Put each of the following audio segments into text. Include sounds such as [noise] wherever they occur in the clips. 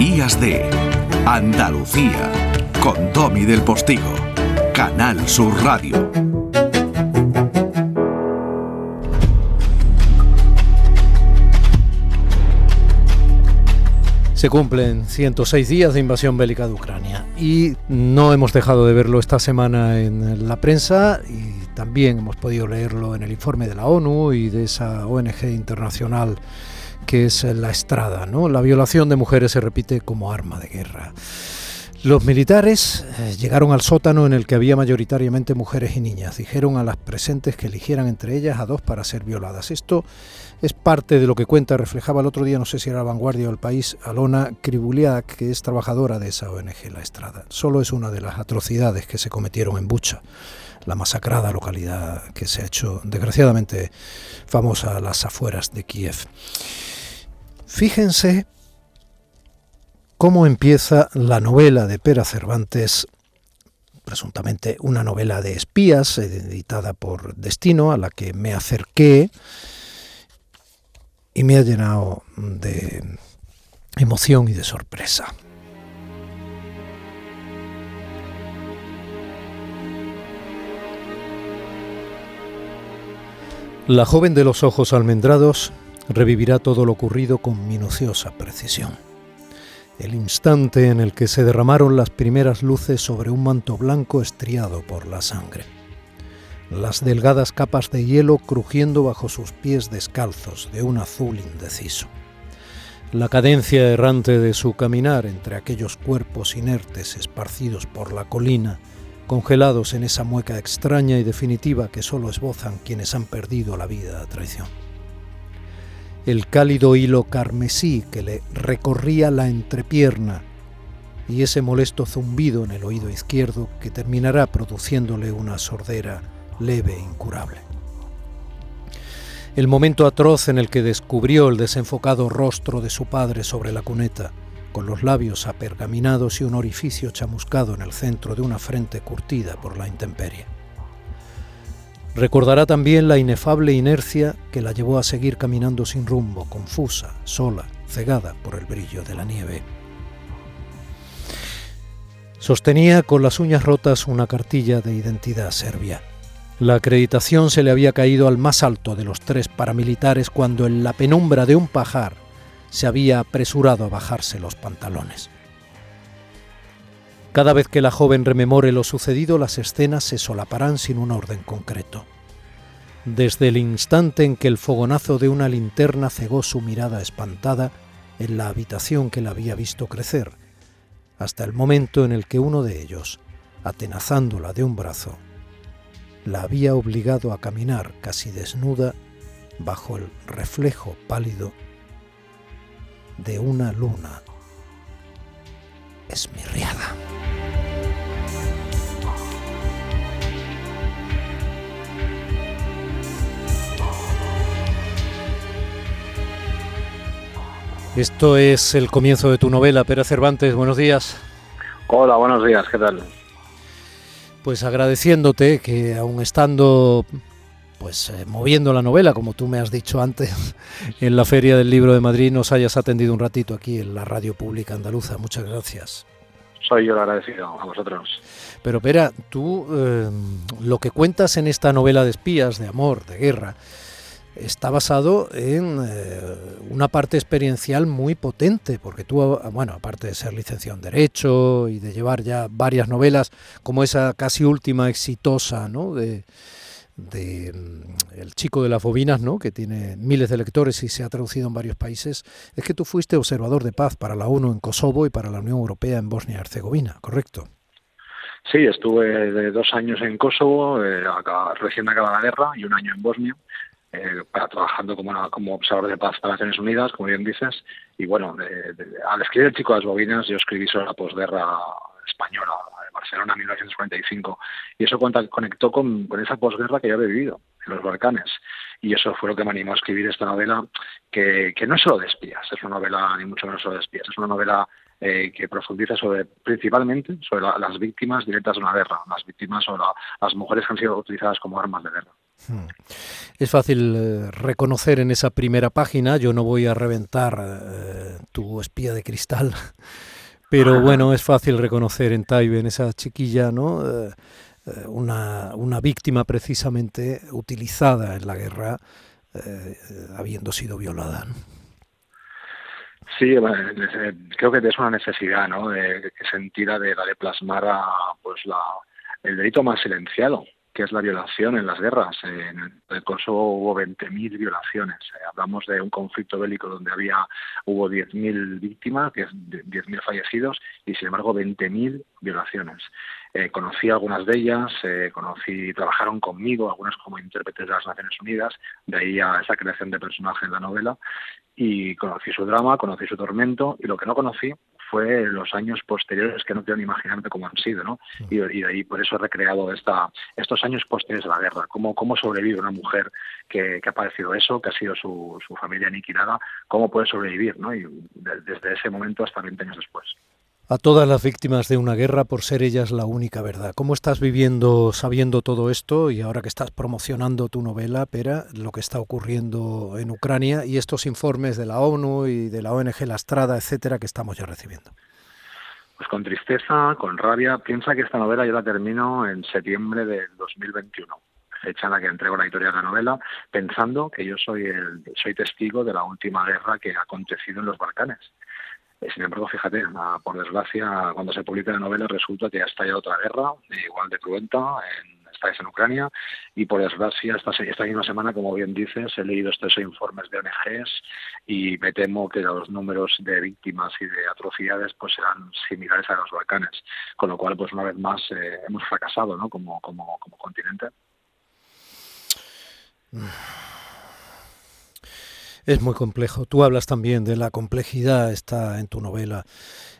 Días de Andalucía con Domi del Postigo, Canal Sur Radio. Se cumplen 106 días de invasión bélica de Ucrania y no hemos dejado de verlo esta semana en la prensa y también hemos podido leerlo en el informe de la ONU y de esa ONG internacional que es la Estrada. ¿no? La violación de mujeres se repite como arma de guerra. Los militares eh, llegaron al sótano en el que había mayoritariamente mujeres y niñas. Dijeron a las presentes que eligieran entre ellas a dos para ser violadas. Esto es parte de lo que cuenta, reflejaba el otro día, no sé si era la vanguardia o el país, Alona Kribuliak, que es trabajadora de esa ONG La Estrada. Solo es una de las atrocidades que se cometieron en Bucha, la masacrada localidad que se ha hecho desgraciadamente famosa a las afueras de Kiev. Fíjense cómo empieza la novela de Pera Cervantes presuntamente una novela de espías editada por Destino, a la que me acerqué y me ha llenado de emoción y de sorpresa. La joven de los ojos almendrados revivirá todo lo ocurrido con minuciosa precisión. El instante en el que se derramaron las primeras luces sobre un manto blanco estriado por la sangre las delgadas capas de hielo crujiendo bajo sus pies descalzos de un azul indeciso. La cadencia errante de su caminar entre aquellos cuerpos inertes esparcidos por la colina, congelados en esa mueca extraña y definitiva que solo esbozan quienes han perdido la vida a traición. El cálido hilo carmesí que le recorría la entrepierna y ese molesto zumbido en el oído izquierdo que terminará produciéndole una sordera leve e incurable. El momento atroz en el que descubrió el desenfocado rostro de su padre sobre la cuneta, con los labios apergaminados y un orificio chamuscado en el centro de una frente curtida por la intemperie. Recordará también la inefable inercia que la llevó a seguir caminando sin rumbo, confusa, sola, cegada por el brillo de la nieve. Sostenía con las uñas rotas una cartilla de identidad serbia. La acreditación se le había caído al más alto de los tres paramilitares cuando en la penumbra de un pajar se había apresurado a bajarse los pantalones. Cada vez que la joven rememore lo sucedido, las escenas se solaparán sin un orden concreto. Desde el instante en que el fogonazo de una linterna cegó su mirada espantada en la habitación que la había visto crecer, hasta el momento en el que uno de ellos, atenazándola de un brazo, la había obligado a caminar casi desnuda bajo el reflejo pálido de una luna esmirriada. Esto es el comienzo de tu novela, Pera Cervantes. Buenos días. Hola, buenos días, ¿qué tal? pues agradeciéndote que aun estando pues eh, moviendo la novela, como tú me has dicho antes, [laughs] en la Feria del Libro de Madrid, nos hayas atendido un ratito aquí en la Radio Pública Andaluza. Muchas gracias. Soy yo el agradecido a vosotros. Pero, Pera, tú eh, lo que cuentas en esta novela de espías, de amor, de guerra, está basado en eh, una parte experiencial muy potente, porque tú, bueno, aparte de ser licenciado en Derecho y de llevar ya varias novelas, como esa casi última exitosa, ¿no? De, de mm, El chico de las bobinas, ¿no? que tiene miles de lectores y se ha traducido en varios países, es que tú fuiste observador de paz para la ONU en Kosovo y para la Unión Europea en Bosnia y Herzegovina, ¿correcto? Sí, estuve de dos años en Kosovo, eh, acá, recién acabada la guerra, y un año en Bosnia eh, trabajando como, como observador de paz para Naciones Unidas, como bien dices. Y bueno, al escribir El chico de las bobinas, yo escribí sobre la posguerra española, de Barcelona 1945, y eso conectó con, esa posguerra que yo había vivido en los Balcanes. Y eso fue lo que me animó a escribir esta novela, que, que no es solo de espías, es una novela ni mucho menos solo de espías, es una novela eh, que profundiza sobre principalmente sobre las víctimas directas de una guerra, las víctimas o las mujeres que han sido utilizadas como armas de guerra. Hmm. Es fácil eh, reconocer en esa primera página, yo no voy a reventar eh, tu espía de cristal, [laughs] pero bueno, es fácil reconocer en Taibe, en esa chiquilla, ¿no? Eh, una, una, víctima precisamente utilizada en la guerra, habiendo sido violada. Sí, creo que es una necesidad, ¿no? De, sentida de la de plasmar a, pues la, el delito más silenciado, que es la violación en las guerras. En el Kosovo hubo 20.000 violaciones. Eh, hablamos de un conflicto bélico donde había hubo 10.000 víctimas, 10.000 fallecidos y sin embargo 20.000 violaciones. Eh, conocí algunas de ellas, eh, conocí, trabajaron conmigo, algunas como intérpretes de las Naciones Unidas, de ahí a esa creación de personaje en la novela, y conocí su drama, conocí su tormento, y lo que no conocí fue los años posteriores que no quiero ni imaginarme cómo han sido, ¿no? Y, de ahí por eso he recreado esta, estos años posteriores de la guerra, cómo, cómo sobrevive una mujer que, ha padecido eso, que ha sido su, su familia aniquilada, cómo puede sobrevivir, ¿no? Y desde ese momento hasta 20 años después a todas las víctimas de una guerra por ser ellas la única verdad. ¿Cómo estás viviendo, sabiendo todo esto y ahora que estás promocionando tu novela, Pera, lo que está ocurriendo en Ucrania y estos informes de la ONU y de la ONG La Estrada, etcétera, que estamos ya recibiendo? Pues con tristeza, con rabia. Piensa que esta novela yo la termino en septiembre del 2021 fecha en la que entrego la editorial de la novela, pensando que yo soy el, soy testigo de la última guerra que ha acontecido en los Balcanes. Eh, sin embargo, fíjate, por desgracia, cuando se publica la novela resulta que ha estallado otra guerra, igual de cruenta, en, esta en Ucrania, y por desgracia, esta, esta misma semana, como bien dices, he leído estos informes de ONGs y me temo que los números de víctimas y de atrocidades pues serán similares a los Balcanes, con lo cual, pues una vez más, eh, hemos fracasado ¿no? como, como, como continente. [sighs] Es muy complejo. Tú hablas también de la complejidad, está en tu novela.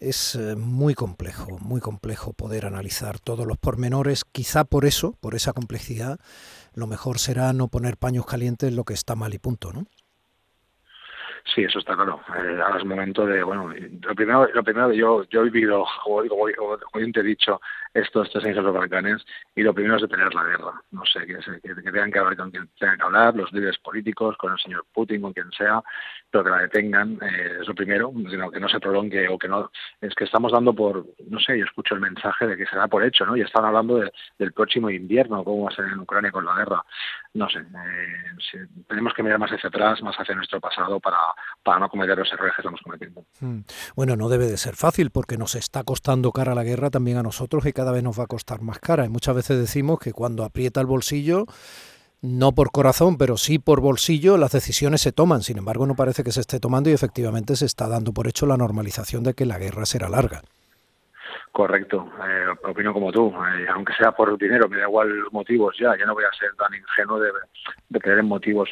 Es eh, muy complejo, muy complejo poder analizar todos los pormenores. Quizá por eso, por esa complejidad, lo mejor será no poner paños calientes en lo que está mal y punto, ¿no? Sí, eso está claro. Eh, ahora es momento de, bueno, lo primero, lo primero yo, yo he vivido, como, te he dicho, estos tres de los Balcanes y lo primero es detener la guerra. No sé, que, que, tengan que hablar con quien tengan que hablar, los líderes políticos, con el señor Putin, con quien sea, pero que la detengan eh, es lo primero, que no se prolongue o que no. Es que estamos dando por, no sé, yo escucho el mensaje de que se da por hecho, ¿no? Y están hablando del próximo invierno, cómo va a ser en Ucrania con la guerra. No sé, eh, tenemos que mirar más hacia atrás, más hacia nuestro pasado para, para no cometer los errores que estamos cometiendo. Hmm. Bueno, no debe de ser fácil porque nos está costando cara la guerra también a nosotros y cada vez nos va a costar más cara. Y muchas veces decimos que cuando aprieta el bolsillo, no por corazón, pero sí por bolsillo, las decisiones se toman. Sin embargo, no parece que se esté tomando y efectivamente se está dando por hecho la normalización de que la guerra será larga. Correcto, eh, opino como tú, eh, aunque sea por dinero, me da igual los motivos ya, ya no voy a ser tan ingenuo de, de creer en motivos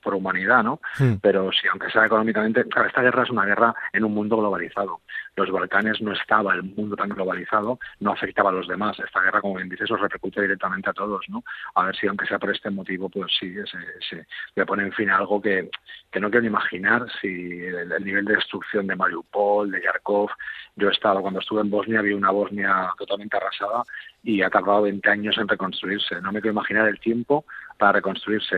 por humanidad, ¿no? Hmm. Pero si, aunque sea económicamente, claro, esta guerra es una guerra en un mundo globalizado. Los Balcanes no estaba el mundo tan globalizado, no afectaba a los demás. Esta guerra, como bien dices, os repercute directamente a todos, ¿no? A ver si, aunque sea por este motivo, pues sí, se, se le pone en fin a algo que, que no quiero ni imaginar si el, el nivel de destrucción de Mariupol, de Yarkov, yo he estado, cuando estuve en Bosnia, vi una Bosnia totalmente arrasada y ha tardado 20 años en reconstruirse. No me quiero imaginar el tiempo para reconstruirse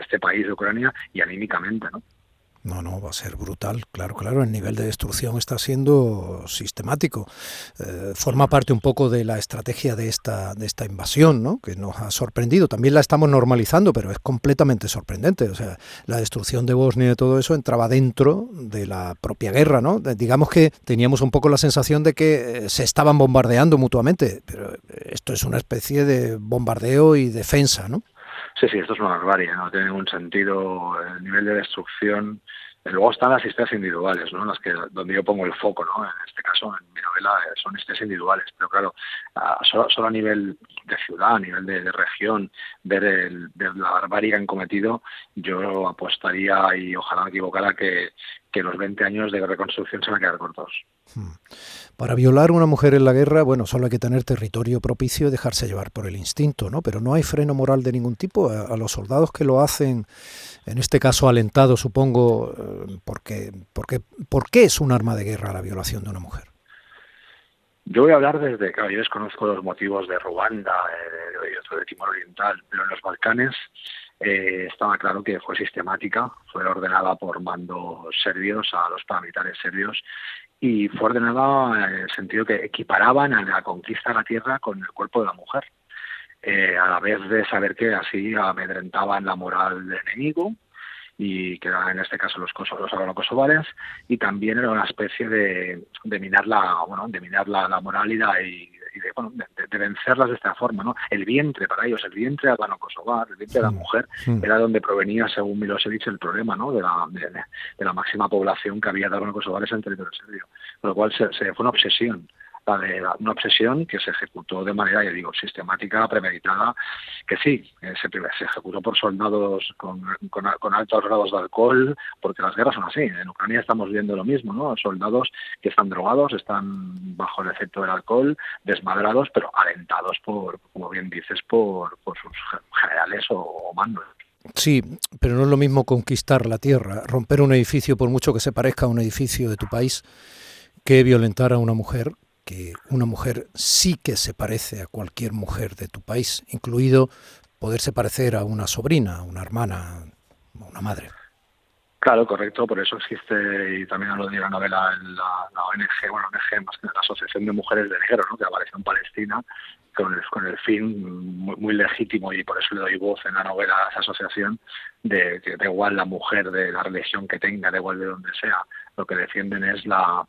este país de Ucrania y anímicamente, ¿no? No, no, va a ser brutal, claro, claro, el nivel de destrucción está siendo sistemático. Eh, forma parte un poco de la estrategia de esta, de esta invasión, ¿no? que nos ha sorprendido. También la estamos normalizando, pero es completamente sorprendente. O sea, la destrucción de Bosnia y todo eso entraba dentro de la propia guerra, ¿no? Digamos que teníamos un poco la sensación de que eh, se estaban bombardeando mutuamente, pero esto es una especie de bombardeo y defensa, ¿no? Sí, sí, esto es una barbarie, no tiene ningún sentido el nivel de destrucción. Luego están las historias individuales, ¿no? Las que donde yo pongo el foco, ¿no? En este caso, en mi novela eh, son historias individuales, pero claro, solo, a nivel de ciudad, a nivel de, región, ver, el, la barbarie que han cometido, yo apostaría y ojalá me equivocara que, que los 20 años de reconstrucción se van a quedar cortos. Hmm. Para violar una mujer en la guerra, bueno, solo hay que tener territorio propicio y dejarse llevar por el instinto, ¿no? Pero no hay freno moral de ningún tipo. A, los soldados que lo hacen, en este caso alentado, supongo, eh, porque, porque, ¿por qué es un arma de guerra la violación de una mujer? Yo voy a hablar desde, claro, yo desconozco los motivos de Ruanda eh, de Timor Oriental, pero en los Balcanes eh, estaba claro que fue sistemática, fue ordenada por mandos serbios a los paramilitares serbios y fue ordenada en el sentido que equiparaban a la conquista de la tierra con el cuerpo de la mujer. Eh, a la vez de saber que así amedrentaban la moral del enemigo y que eran en este caso los kosovares, los kosovares y también era una especie de, de minar la bueno de minar la, la moral y, de, bueno, de, vencerlas de esta forma no el vientre para ellos el vientre albano-kosovar el vientre de la mujer era donde provenía según Milosevic el problema no de la de, la máxima población que había de albano-kosovares en el territorio serbio. Con lo cual se, se fue una obsesión de una obsesión que se ejecutó de manera, ya digo, sistemática, premeditada, que sí, eh, se, ejecutó por soldados con, con, altos grados de alcohol, porque las guerras son así. En Ucrania estamos viendo lo mismo, ¿no? Soldados que están drogados, están bajo el efecto del alcohol, desmadrados, pero alentados por, como bien dices, por, por sus generales o, o mandos. Sí, pero no es lo mismo conquistar la tierra, romper un edificio, por mucho que se parezca a un edificio de tu país, que violentar a una mujer que una mujer sí que se parece a cualquier mujer de tu país, incluido poderse parecer a una sobrina, a una hermana, a una madre. Claro, correcto, por eso existe, y también lo de la novela, la, la ONG, bueno, ONG más que la Asociación de Mujeres de Negro, ¿no? que apareció en Palestina, con el, con el fin muy, legítimo, y por eso le doy voz en la novela a esa asociación, de que da igual la mujer de la religión que tenga, da igual de donde sea, lo que defienden es la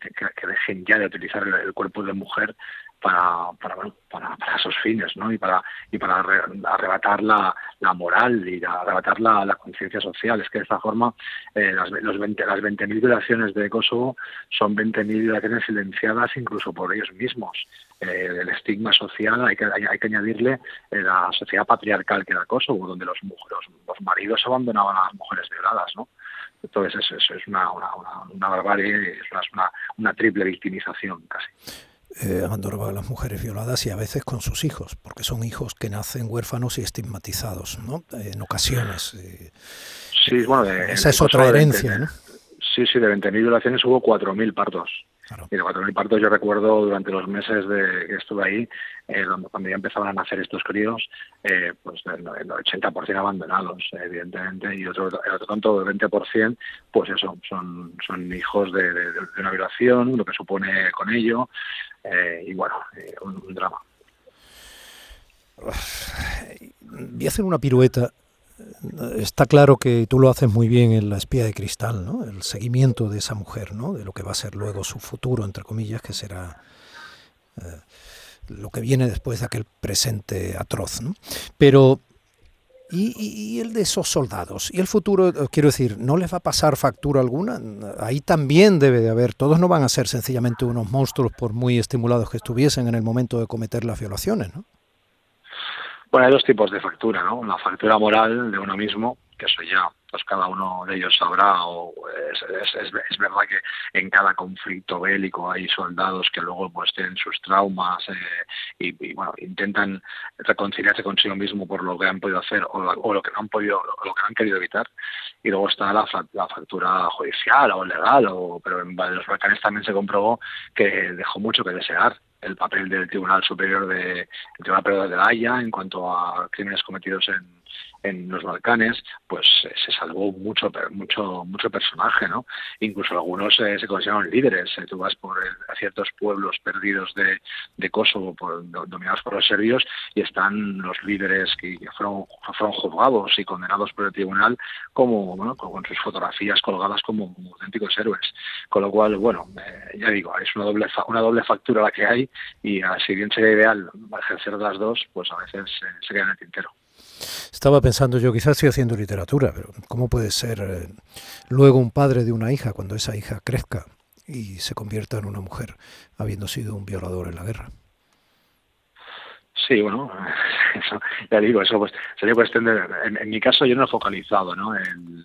que, dejen ya de utilizar el, cuerpo de mujer para, para, bueno, para, para, esos fines, ¿no? Y para, y para arrebatar la, moral y arrebatar la, conciencia social. Es que de esta forma eh, las, los 20, las 20.000 violaciones de Kosovo son 20.000 violaciones silenciadas incluso por ellos mismos. Eh, el estigma social hay que, hay, que añadirle eh, la sociedad patriarcal que era Kosovo, donde los, los, los maridos abandonaban a las mujeres violadas, ¿no? Entonces eso, es una, una, una, barbarie, es una, una triple victimización casi. Eh, a las mujeres violadas y a veces con sus hijos, porque son hijos que nacen huérfanos y estigmatizados, ¿no? En ocasiones. Eh, sí, bueno, esa es otra herencia, ¿no? Sí, sí, de 20.000 violaciones hubo 4.000 partos. Y de 4.000 partos yo recuerdo durante los meses de que estuve ahí, eh, cuando ya empezaban a nacer estos críos, eh, pues el, 80% abandonados, evidentemente, y otro, el otro tanto, el 20%, pues eso, son, son hijos de, una violación, lo que supone con ello, eh, y bueno, eh, un drama. Voy a hacer una pirueta está claro que tú lo haces muy bien en La espía de cristal, ¿no? El seguimiento de esa mujer, ¿no? De lo que va a ser luego su futuro, entre comillas, que será eh, lo que viene después de aquel presente atroz, ¿no? Pero ¿Y, el de esos soldados? ¿Y el futuro? Eh, quiero decir, ¿no les va a pasar factura alguna? Ahí también debe de haber, todos no van a ser sencillamente unos monstruos por muy estimulados que estuviesen en el momento de cometer las violaciones, ¿no? Bueno, hay dos tipos de factura, ¿no? La factura moral de uno mismo, que eso ya pues cada uno de ellos sabrá, o es, es, es, verdad que en cada conflicto bélico hay soldados que luego pues tienen sus traumas eh, y, bueno, intentan reconciliarse consigo mismo por lo que han podido hacer o, lo que no han podido, lo que han querido evitar. Y luego está la, la factura judicial o legal, o, pero en los Balcanes también se comprobó que dejó mucho que desear el papel del Tribunal Superior de, Tribunal de la Haya en cuanto a crímenes cometidos en en los Balcanes, pues eh, se salvó mucho, mucho, mucho personaje, ¿no? Incluso algunos eh, se consideraron líderes. Eh, tú vas por ciertos pueblos perdidos de, Kosovo, dominados por los serbios, y están los líderes que fueron, juzgados y condenados por el tribunal como, con, sus fotografías colgadas como, auténticos héroes. Con lo cual, bueno, ya digo, es una doble, factura la que hay, y si bien sería ideal ejercer las dos, pues a veces se queda en el tintero. Estaba pensando yo, quizás estoy haciendo literatura, pero ¿cómo puede ser eh, luego un padre de una hija cuando esa hija crezca y se convierta en una mujer, habiendo sido un violador en la guerra? Sí, bueno, [laughs] eso, ya digo, eso pues sería cuestión de, en, mi caso yo no he focalizado, ¿no? En,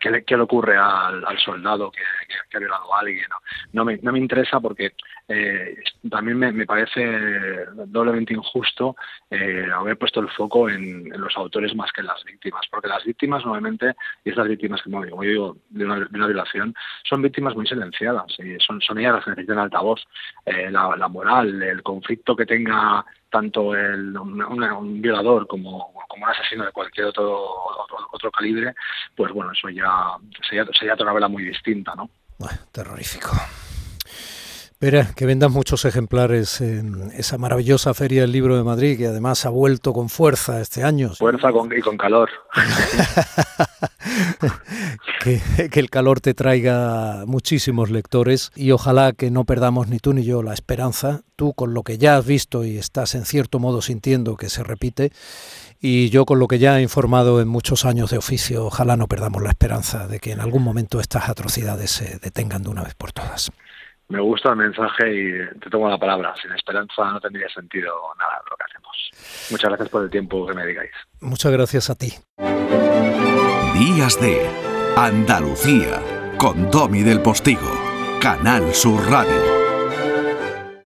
qué, le ocurre al, soldado que, que, ha violado a alguien. No, me, no me interesa porque eh, también me, parece doblemente injusto eh, haber puesto el foco en, los autores más que en las víctimas, porque las víctimas normalmente, y estas víctimas, como, yo digo, de una, violación, son víctimas muy silenciadas, y son, son ellas las que necesitan altavoz. Eh, la, la moral, el conflicto que tenga tanto el, un, violador como, como, un asesino de cualquier otro, otro, calibre, pues bueno, eso ya sería, sería otra novela muy distinta, ¿no? Bueno, terrorífico. Espera, que vendan muchos ejemplares en esa maravillosa Feria del Libro de Madrid, que además ha vuelto con fuerza este año. Fuerza y con calor. [laughs] que, que, el calor te traiga muchísimos lectores y ojalá que no perdamos ni tú ni yo la esperanza, tú con lo que ya has visto y estás en cierto modo sintiendo que se repite, y yo con lo que ya he informado en muchos años de oficio, ojalá no perdamos la esperanza de que en algún momento estas atrocidades se detengan de una vez por todas me gusta el mensaje y te tomo la palabra. Sin esperanza no tendría sentido nada lo que hacemos. Muchas gracias por el tiempo que me digáis. Muchas gracias a ti. Días de Andalucía con Domi del Postigo, Canal Sur Radio.